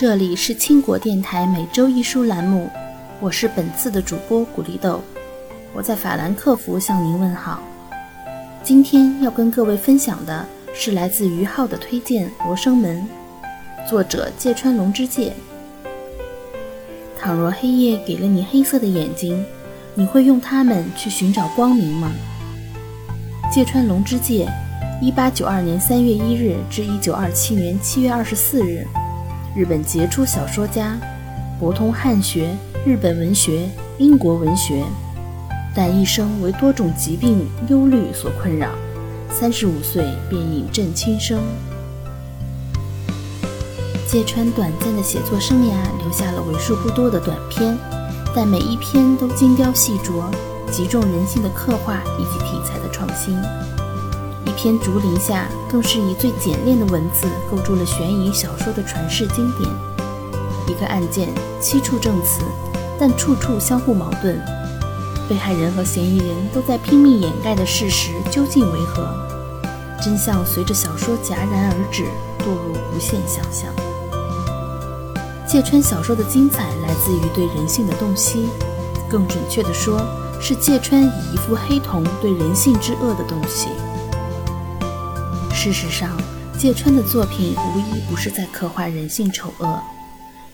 这里是倾国电台每周一书栏目，我是本次的主播古力豆，我在法兰克福向您问好。今天要跟各位分享的是来自于浩的推荐《罗生门》，作者芥川龙之介。倘若黑夜给了你黑色的眼睛，你会用它们去寻找光明吗？芥川龙之介，一八九二年三月一日至一九二七年七月二十四日。日本杰出小说家，博通汉学、日本文学、英国文学，但一生为多种疾病忧虑所困扰。三十五岁便饮鸩轻生。芥川短暂的写作生涯留下了为数不多的短篇，但每一篇都精雕细琢，极重人性的刻画以及题材的创新。一篇《竹林下》更是以最简练的文字构筑了悬疑小说的传世经典。一个案件七处证词，但处处相互矛盾，被害人和嫌疑人都在拼命掩盖的事实究竟为何？真相随着小说戛然而止，堕入无限想象。芥川小说的精彩来自于对人性的洞悉，更准确地说，是芥川以一副黑瞳对人性之恶的洞悉。事实上，芥川的作品无一不是在刻画人性丑恶。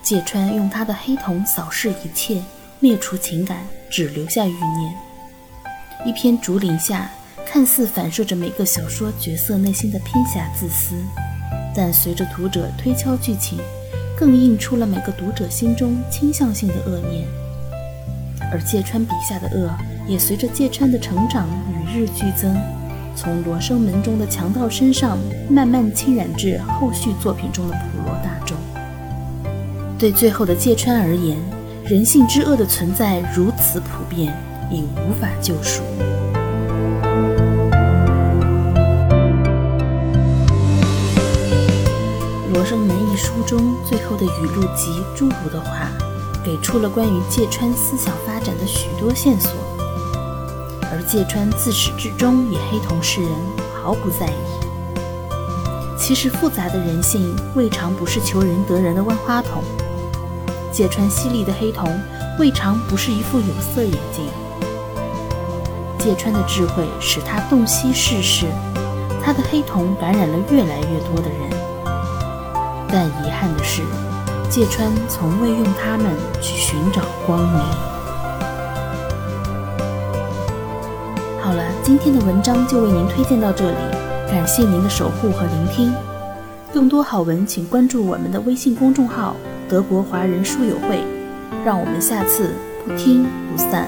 芥川用他的黑瞳扫视一切，灭除情感，只留下欲念。一篇《竹林下》看似反射着每个小说角色内心的偏狭自私，但随着读者推敲剧情，更映出了每个读者心中倾向性的恶念。而芥川笔下的恶，也随着芥川的成长与日俱增。从罗生门中的强盗身上慢慢侵染至后续作品中的普罗大众。对最后的芥川而言，人性之恶的存在如此普遍，已无法救赎。《罗生门》一书中最后的语录集诸如的话，给出了关于芥川思想发展的许多线索。而芥川自始至终以黑瞳示人，毫不在意。其实复杂的人性未尝不是求人得人的万花筒。芥川犀利的黑瞳未尝不是一副有色眼镜。芥川的智慧使他洞悉世事，他的黑瞳感染了越来越多的人。但遗憾的是，芥川从未用它们去寻找光明。今天的文章就为您推荐到这里，感谢您的守护和聆听。更多好文，请关注我们的微信公众号“德国华人书友会”。让我们下次不听不散。